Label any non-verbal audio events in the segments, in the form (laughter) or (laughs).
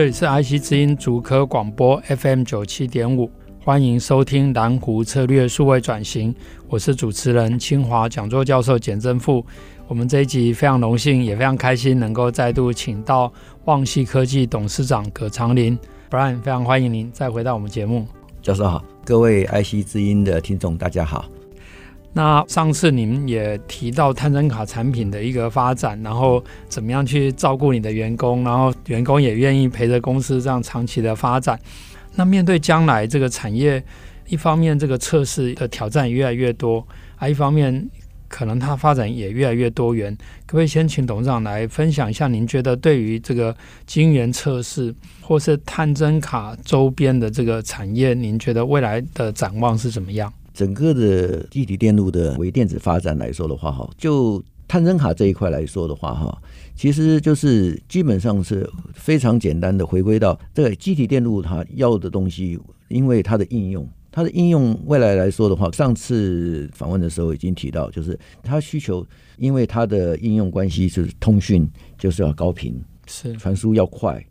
这里是 IC 之音竹科广播 FM 九七点五，欢迎收听蓝湖策略数位转型，我是主持人清华讲座教授简正富。我们这一集非常荣幸，也非常开心，能够再度请到旺矽科技董事长葛长林 Brian，非常欢迎您再回到我们节目。教授好，各位 IC 之音的听众大家好。那上次您也提到探针卡产品的一个发展，然后怎么样去照顾你的员工，然后员工也愿意陪着公司这样长期的发展。那面对将来这个产业，一方面这个测试的挑战越来越多，啊，一方面可能它发展也越来越多元。可不可以先请董事长来分享一下，您觉得对于这个晶圆测试或是探针卡周边的这个产业，您觉得未来的展望是怎么样？整个的积体电路的微电子发展来说的话，哈，就探针卡这一块来说的话，哈，其实就是基本上是非常简单的回归到这个积体电路它要的东西，因为它的应用，它的应用未来来说的话，上次访问的时候已经提到，就是它需求，因为它的应用关系是通讯，就是要高频，是传输要快。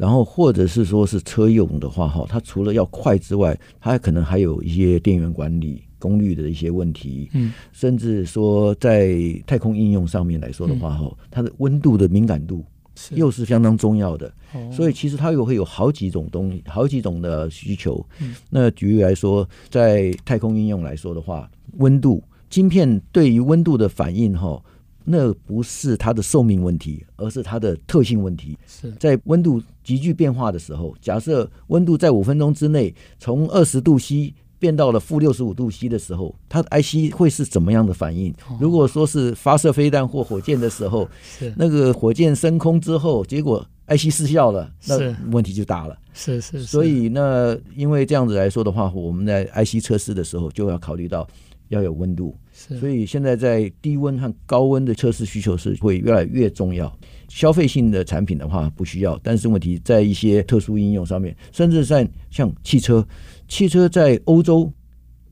然后，或者是说是车用的话，哈，它除了要快之外，它可能还有一些电源管理、功率的一些问题，嗯，甚至说在太空应用上面来说的话，哈，它的温度的敏感度又是相当重要的，所以其实它又会有好几种东西，好几种的需求。那举例来说，在太空应用来说的话，温度晶片对于温度的反应，哈。那不是它的寿命问题，而是它的特性问题。是在温度急剧变化的时候，假设温度在五分钟之内从二十度 C 变到了负六十五度 C 的时候，它的 IC 会是怎么样的反应？如果说是发射飞弹或火箭的时候，是那个火箭升空之后，结果 IC 失效了，那问题就大了。是是，所以那因为这样子来说的话，我们在 IC 测试的时候就要考虑到要有温度。所以现在在低温和高温的测试需求是会越来越重要。消费性的产品的话不需要，但是问题在一些特殊应用上面，甚至在像汽车，汽车在欧洲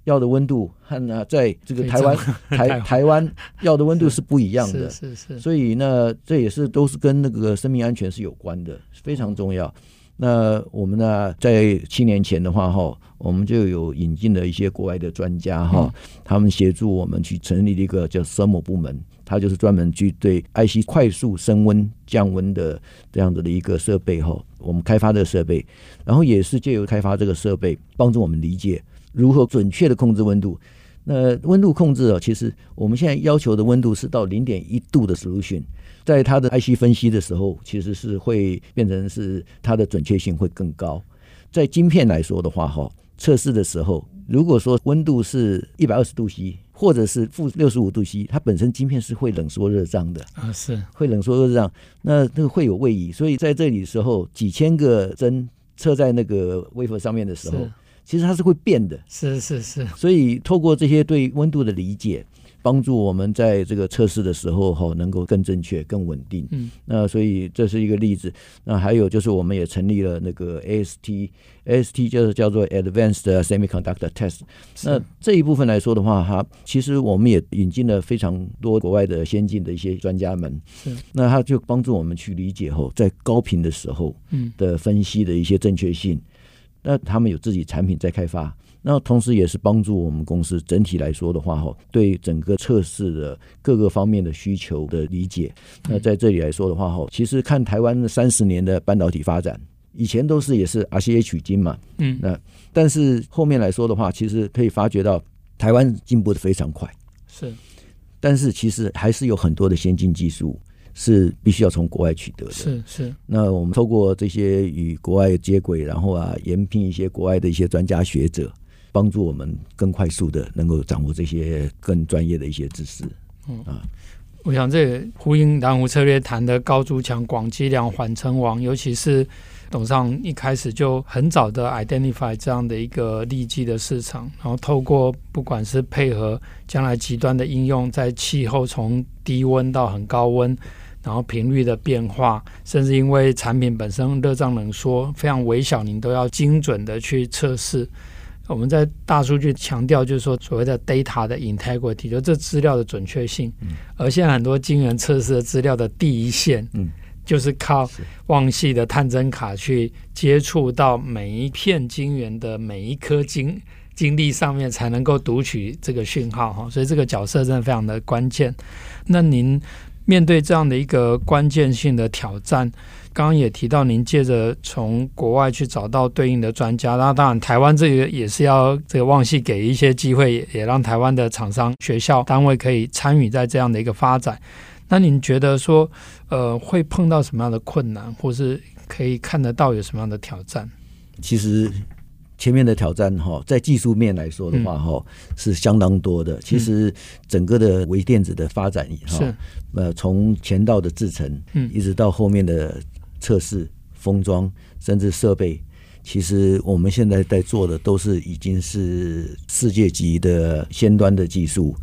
要的温度和呢在这个台湾台 (laughs) 台湾要的温度是不一样的。是是是。所以呢，这也是都是跟那个生命安全是有关的，非常重要。那我们呢，在七年前的话，哈，我们就有引进了一些国外的专家，哈，他们协助我们去成立了一个叫 thermal 部门，它就是专门去对 IC 快速升温降温的这样子的一个设备，哈，我们开发这个设备，然后也是借由开发这个设备，帮助我们理解如何准确的控制温度。那温度控制啊，其实我们现在要求的温度是到零点一度的 solution。在它的 IC 分析的时候，其实是会变成是它的准确性会更高。在晶片来说的话，哈，测试的时候，如果说温度是一百二十度 C，或者是负六十五度 C，它本身晶片是会冷缩热胀的啊，是会冷缩热胀，那那个会有位移。所以在这里的时候，几千个针测在那个 wafer 上面的时候，其实它是会变的。是是是。所以透过这些对温度的理解。帮助我们在这个测试的时候哈，能够更正确、更稳定。嗯，那所以这是一个例子。那还有就是，我们也成立了那个 AST，AST 就是叫做 Advanced Semiconductor Test。那这一部分来说的话，哈，其实我们也引进了非常多国外的先进的一些专家们。是，那他就帮助我们去理解后，在高频的时候，嗯，的分析的一些正确性。那他们有自己产品在开发。那同时也是帮助我们公司整体来说的话，哈，对整个测试的各个方面的需求的理解。那在这里来说的话，哈，其实看台湾三十年的半导体发展，以前都是也是 RCA 取经嘛，嗯，那但是后面来说的话，其实可以发觉到台湾进步的非常快，是，但是其实还是有很多的先进技术是必须要从国外取得的，是是。那我们透过这些与国外接轨，然后啊，延聘一些国外的一些专家学者。帮助我们更快速的能够掌握这些更专业的一些知识。嗯啊，我想这也呼应南湖策略谈的高筑墙、广积粮、缓称王，尤其是董事长一开始就很早的 identify 这样的一个利基的市场，然后透过不管是配合将来极端的应用，在气候从低温到很高温。然后频率的变化，甚至因为产品本身热胀冷缩非常微小，您都要精准的去测试。我们在大数据强调，就是说所谓的 data 的 integrity，就这资料的准确性。嗯、而现在很多晶圆测试的资料的第一线，嗯，就是靠旺系的探针卡去接触到每一片晶圆的每一颗晶晶粒上面，才能够读取这个讯号哈。所以这个角色真的非常的关键。那您？面对这样的一个关键性的挑战，刚刚也提到，您借着从国外去找到对应的专家，那当然台湾这个也是要这个旺系给一些机会，也让台湾的厂商、学校单位可以参与在这样的一个发展。那您觉得说，呃，会碰到什么样的困难，或是可以看得到有什么样的挑战？其实。前面的挑战哈，在技术面来说的话哈，是相当多的。其实整个的微电子的发展哈，呃，从前道的制程，一直到后面的测试、封装，甚至设备，其实我们现在在做的都是已经是世界级的先端的技术。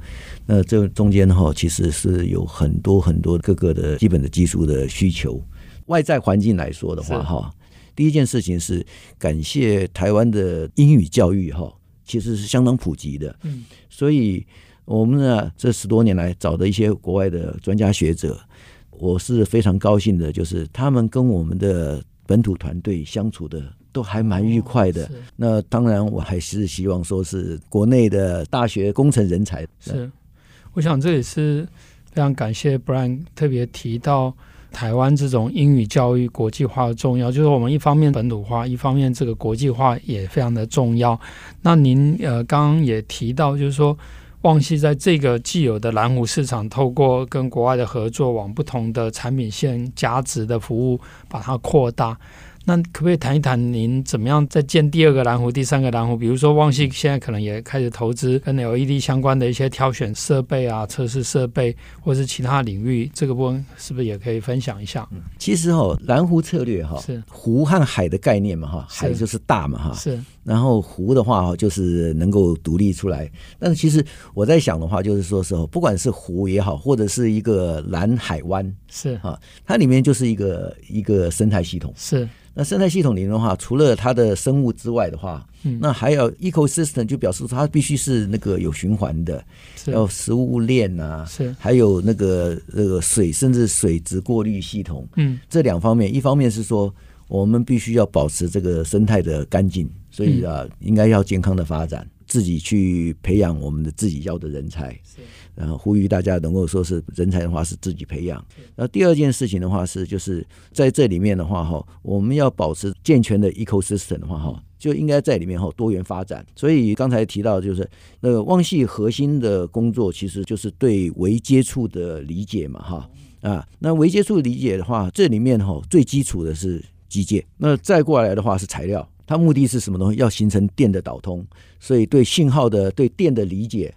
那这中间哈，其实是有很多很多各个的基本的技术的需求。外在环境来说的话哈。第一件事情是感谢台湾的英语教育哈，其实是相当普及的。嗯，所以我们呢这十多年来找的一些国外的专家学者，我是非常高兴的，就是他们跟我们的本土团队相处的都还蛮愉快的。那当然，我还是希望说是国内的大学工程人才。是，我想这也是非常感谢 Brian 特别提到。台湾这种英语教育国际化的重要，就是我们一方面本土化，一方面这个国际化也非常的重要。那您呃刚刚也提到，就是说旺西在这个既有的蓝湖市场，透过跟国外的合作，往不同的产品线价值的服务，把它扩大。那可不可以谈一谈您怎么样再建第二个蓝湖、第三个蓝湖？比如说旺矽现在可能也开始投资跟 LED 相关的一些挑选设备啊、测试设备，或是其他领域，这个部分是不是也可以分享一下？嗯、其实哈，蓝湖策略哈，是湖和海的概念嘛哈，海就是大嘛哈，是。然后湖的话哈，就是能够独立出来。但是其实我在想的话，就是说时候不管是湖也好，或者是一个蓝海湾，是哈，它里面就是一个一个生态系统，是。那生态系统里面的话，除了它的生物之外的话，嗯、那还有 ecosystem 就表示它必须是那个有循环的，要食物链啊，是。还有那个那个水，甚至水质过滤系统。嗯，这两方面，一方面是说我们必须要保持这个生态的干净，所以啊，应该要健康的发展，自己去培养我们的自己要的人才。然后呼吁大家能够说是人才的话是自己培养。那第二件事情的话是，就是在这里面的话哈，我们要保持健全的 ecosystem 的话哈，就应该在里面哈多元发展。所以刚才提到就是那个汪系核心的工作，其实就是对微接触的理解嘛哈啊。那微接触理解的话，这里面哈最基础的是机械，那再过来的话是材料。它目的是什么东西？要形成电的导通，所以对信号的对电的理解。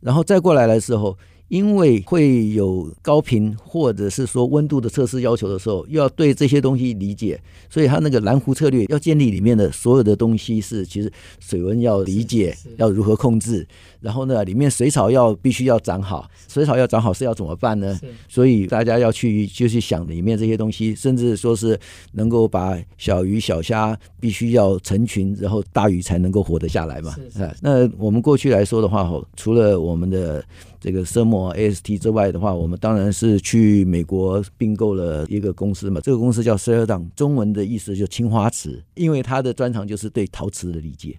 然后再过来的时候，因为会有高频或者是说温度的测试要求的时候，又要对这些东西理解，所以它那个蓝湖策略要建立里面的所有的东西是，其实水温要理解，要如何控制。然后呢，里面水草要必须要长好，水草要长好是要怎么办呢？所以大家要去就去想里面这些东西，甚至说是能够把小鱼小虾必须要成群，然后大鱼才能够活得下来嘛。啊，那我们过去来说的话，除了我们的这个 Thermo AST 之外的话，我们当然是去美国并购了一个公司嘛。这个公司叫 Ceradan，中文的意思就青花瓷，因为它的专长就是对陶瓷的理解。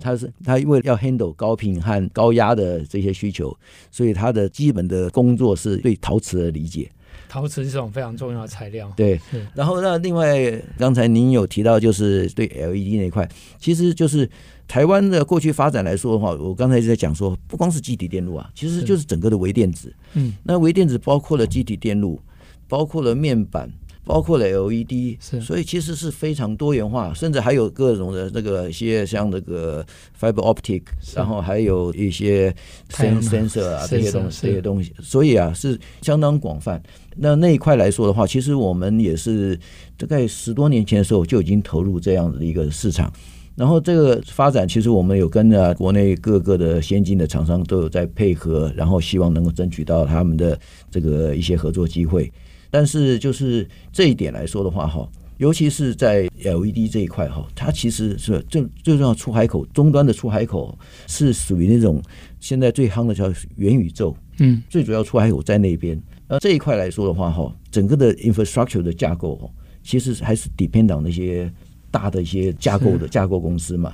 它是它因为要 handle 高频和高压的这些需求，所以它的基本的工作是对陶瓷的理解。陶瓷是这种非常重要的材料。对，然后那另外刚才您有提到，就是对 LED 那一块，其实就是台湾的过去发展来说的话，我刚才一直在讲说，不光是基体电路啊，其实就是整个的微电子。嗯，那微电子包括了基体电路，包括了面板。包括了 LED，所以其实是非常多元化，甚至还有各种的那个一些像那个 fiber optic，然后还有一些 sensor 啊这些东西这些东西，所以啊是相当广泛。那那一块来说的话，其实我们也是大概十多年前的时候就已经投入这样的一个市场。然后这个发展，其实我们有跟着国内各个的先进的厂商都有在配合，然后希望能够争取到他们的这个一些合作机会。但是就是这一点来说的话，哈，尤其是在 LED 这一块，哈，它其实是最最重要出海口终端的出海口是属于那种现在最夯的叫元宇宙，嗯，最主要出海口在那边。那这一块来说的话，哈，整个的 infrastructure 的架构，其实还是 depend on 那些。大的一些架构的架构公司嘛，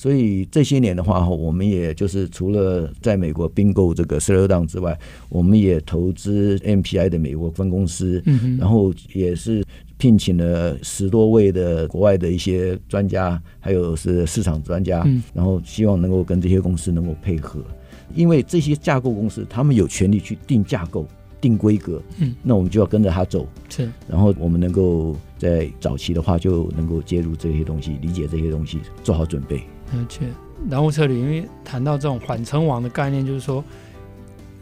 所以这些年的话，我们也就是除了在美国并购这个 Celodown 之外，我们也投资 MPI 的美国分公司，然后也是聘请了十多位的国外的一些专家，还有是市场专家，然后希望能够跟这些公司能够配合，因为这些架构公司他们有权利去定架构。定规格，嗯，那我们就要跟着他走，是，然后我们能够在早期的话就能够介入这些东西，理解这些东西，做好准备。而且，蓝湖策略，因为谈到这种缓称王的概念，就是说，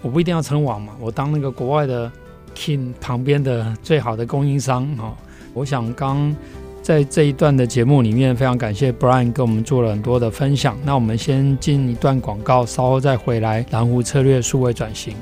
我不一定要称王嘛，我当那个国外的 King 旁边的最好的供应商啊。我想刚在这一段的节目里面，非常感谢 Brian 跟我们做了很多的分享。那我们先进一段广告，稍后再回来。蓝湖策略数位转型。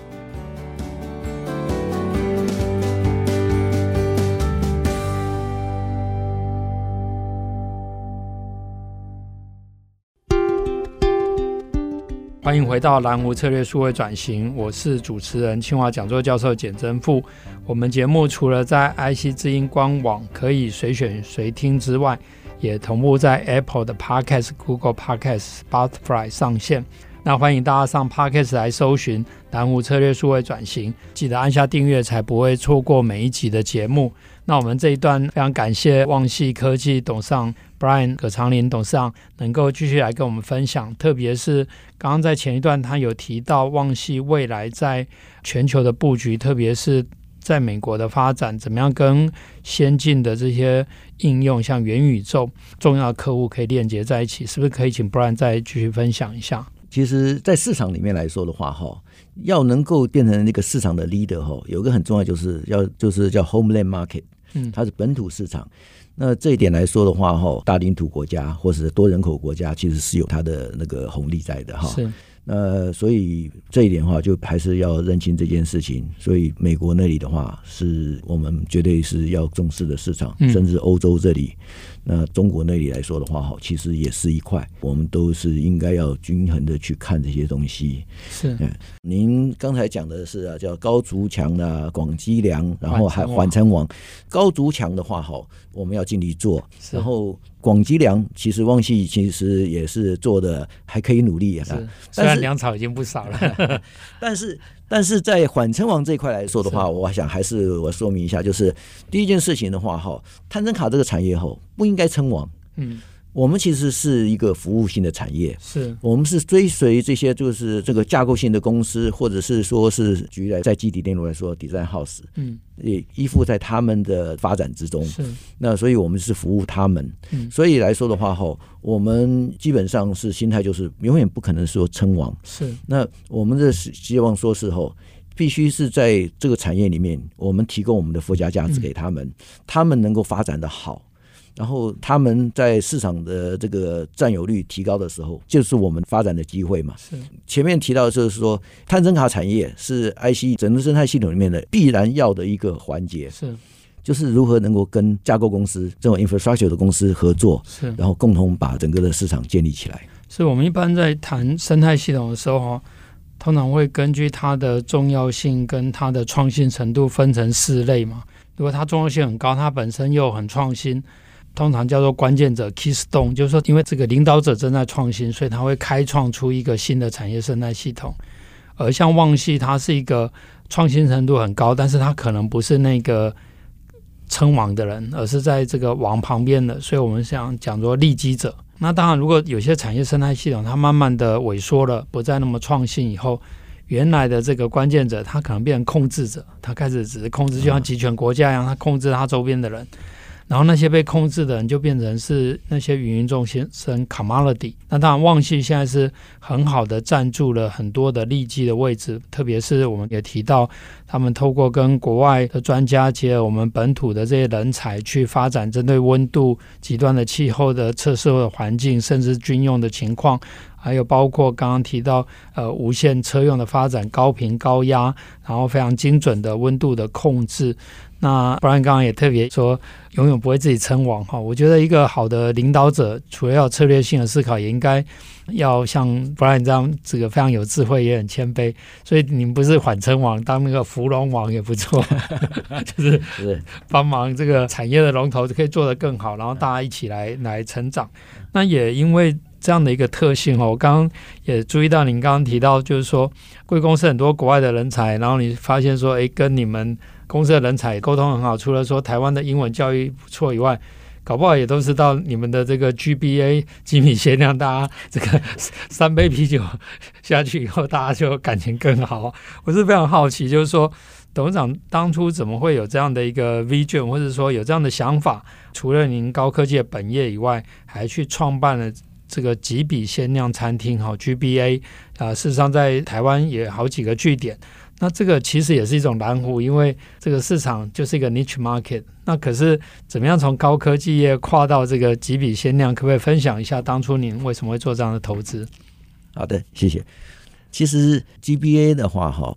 迎回到蓝湖策略数位转型，我是主持人清华讲座教授简真富。我们节目除了在 IC 之音官网可以随选随听之外，也同步在 Apple 的 Podcast、Google Podcast、Spotify 上线。那欢迎大家上 Podcast 来搜寻蓝湖策略数位转型，记得按下订阅，才不会错过每一集的节目。那我们这一段非常感谢旺矽科技董事 Brian 葛长林董事长能够继续来跟我们分享，特别是刚刚在前一段他有提到旺矽未来在全球的布局，特别是在美国的发展，怎么样跟先进的这些应用，像元宇宙重要的客户可以链接在一起，是不是可以请 Brian 再继续分享一下？其实，在市场里面来说的话，哈，要能够变成那个市场的 leader，哈，有个很重要就是要就是叫 homeland market。嗯，它是本土市场，那这一点来说的话，哈，大领土国家或者是多人口国家，其实是有它的那个红利在的，哈。是。那所以这一点的话，就还是要认清这件事情。所以美国那里的话，是我们绝对是要重视的市场，甚至欧洲这里。那中国那里来说的话，哈，其实也是一块，我们都是应该要均衡的去看这些东西。是，嗯您刚才讲的是啊，叫高筑墙啊广积粮，然后还缓城王。高筑墙的话，哈，我们要尽力做。然后广积粮，其实旺系其实也是做的还可以努力啊。虽然粮草已经不少了，(laughs) 但是。但是在缓称王这一块来说的话，我想还是我说明一下，就是第一件事情的话，哈，探针卡这个产业哈不应该称王，嗯。我们其实是一个服务性的产业，是。我们是追随这些就是这个架构性的公司，或者是说是举来在基地电路来说，Design House，嗯，也依附在他们的发展之中，是。那所以我们是服务他们，嗯，所以来说的话哈，我们基本上是心态就是永远不可能说称王，是。那我们的希望说是后必须是在这个产业里面，我们提供我们的附加价值给他们，他们能够发展的好。然后他们在市场的这个占有率提高的时候，就是我们发展的机会嘛。是前面提到的就是说，探针卡产业是 IC 整个生态系统里面的必然要的一个环节。是，就是如何能够跟架构公司这种 infrastructure 的公司合作，是，然后共同把整个的市场建立起来。是我们一般在谈生态系统的时候，通常会根据它的重要性跟它的创新程度分成四类嘛。如果它重要性很高，它本身又很创新。通常叫做关键者 （keystone），就是说，因为这个领导者正在创新，所以他会开创出一个新的产业生态系统。而像旺矽，它是一个创新程度很高，但是它可能不是那个称王的人，而是在这个王旁边的。所以我们想讲说利基者。那当然，如果有些产业生态系统它慢慢的萎缩了，不再那么创新以后，原来的这个关键者，他可能变成控制者，他开始只是控制，就像集权国家一样，他控制他周边的人。然后那些被控制的人就变成是那些芸芸众生 commodity。那当然，旺系现在是很好的占住了很多的利基的位置，特别是我们也提到，他们透过跟国外的专家结合我们本土的这些人才去发展针对温度极端的气候的测试的环境，甚至军用的情况，还有包括刚刚提到呃无线车用的发展，高频高压，然后非常精准的温度的控制。那 Brian 刚刚也特别说，永远不会自己称王哈。我觉得一个好的领导者，除了要策略性的思考，也应该要像 Brian 这样，这个非常有智慧，也很谦卑。所以你们不是缓称王，当那个芙蓉王也不错，(laughs) 就是帮忙这个产业的龙头可以做得更好，然后大家一起来来成长。那也因为这样的一个特性哦，我刚刚也注意到您刚刚提到，就是说贵公司很多国外的人才，然后你发现说，哎，跟你们。公司的人才沟通很好，除了说台湾的英文教育不错以外，搞不好也都是到你们的这个 GBA 吉米鲜酿，大家这个 (laughs) 三杯啤酒下去以后，大家就感情更好。我是非常好奇，就是说董事长当初怎么会有这样的一个 vision，或者说有这样的想法？除了您高科技的本业以外，还去创办了这个吉比鲜酿餐厅，哈 GBA 啊，事实上在台湾也好几个据点。那这个其实也是一种蓝湖，因为这个市场就是一个 niche market。那可是怎么样从高科技业跨到这个吉比鲜酿？可不可以分享一下当初您为什么会做这样的投资？好的，谢谢。其实 GBA 的话，哈，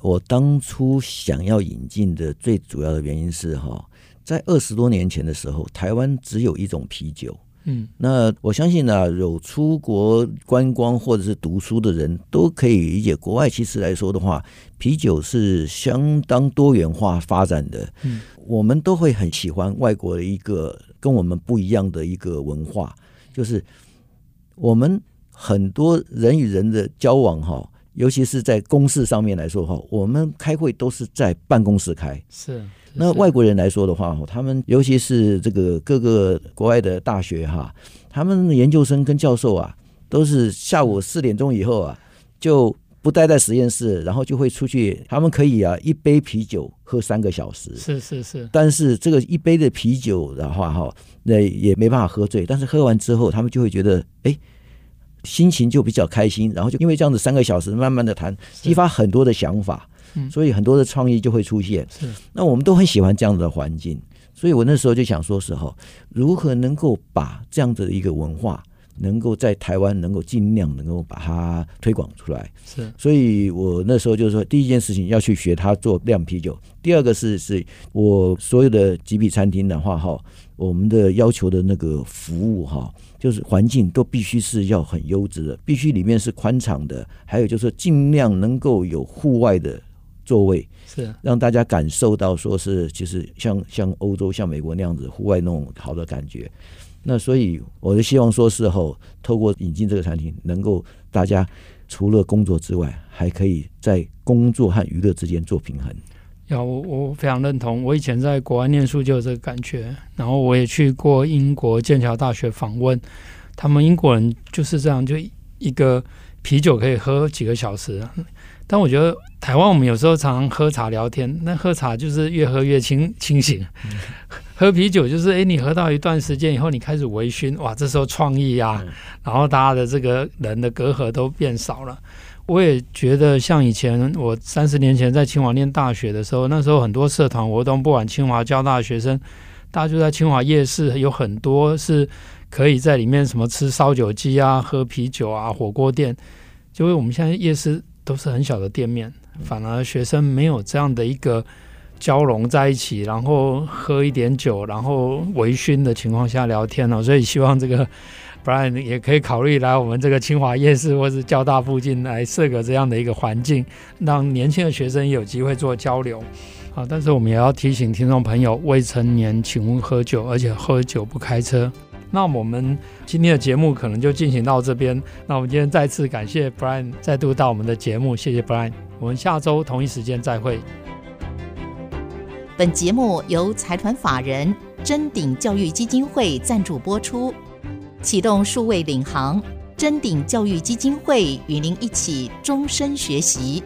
我当初想要引进的最主要的原因是，哈，在二十多年前的时候，台湾只有一种啤酒。嗯，那我相信呢、啊，有出国观光或者是读书的人都可以理解，国外其实来说的话，啤酒是相当多元化发展的。嗯，我们都会很喜欢外国的一个跟我们不一样的一个文化，就是我们很多人与人的交往哈，尤其是在公事上面来说哈，我们开会都是在办公室开。是。那外国人来说的话，他们尤其是这个各个国外的大学哈，他们的研究生跟教授啊，都是下午四点钟以后啊，就不待在实验室，然后就会出去。他们可以啊，一杯啤酒喝三个小时。是是是。但是这个一杯的啤酒的话哈，那也没办法喝醉。但是喝完之后，他们就会觉得，哎，心情就比较开心。然后就因为这样子三个小时慢慢的谈，激发很多的想法。所以很多的创意就会出现。是，那我们都很喜欢这样的环境。所以我那时候就想说，时候如何能够把这样子的一个文化，能够在台湾能够尽量能够把它推广出来。是，所以我那时候就是说，第一件事情要去学他做酿啤酒。第二个是，是我所有的吉比餐厅的话，哈，我们的要求的那个服务，哈，就是环境都必须是要很优质的，必须里面是宽敞的，还有就是尽量能够有户外的。座位是让大家感受到，说是其实像像欧洲、像美国那样子户外那种好的感觉。那所以我就希望说，事后透过引进这个产品，能够大家除了工作之外，还可以在工作和娱乐之间做平衡。要我我非常认同，我以前在国外念书就有这个感觉，然后我也去过英国剑桥大学访问，他们英国人就是这样，就一个啤酒可以喝几个小时。但我觉得台湾我们有时候常常喝茶聊天，那喝茶就是越喝越清清醒，喝啤酒就是诶，你喝到一段时间以后，你开始微醺，哇，这时候创意啊，然后大家的这个人的隔阂都变少了。我也觉得像以前我三十年前在清华念大学的时候，那时候很多社团活动，不管清华交大的学生，大家就在清华夜市，有很多是可以在里面什么吃烧酒鸡啊、喝啤酒啊、火锅店，就为我们现在夜市。都是很小的店面，反而学生没有这样的一个交融在一起，然后喝一点酒，然后微醺的情况下聊天哦。所以希望这个 (laughs) Brian 也可以考虑来我们这个清华夜市或是交大附近来设个这样的一个环境，让年轻的学生有机会做交流。好，但是我们也要提醒听众朋友，未成年请勿喝酒，而且喝酒不开车。那我们今天的节目可能就进行到这边。那我们今天再次感谢 Brian 再度到我们的节目，谢谢 Brian。我们下周同一时间再会。本节目由财团法人臻鼎教育基金会赞助播出，启动数位领航。臻鼎教育基金会与您一起终身学习。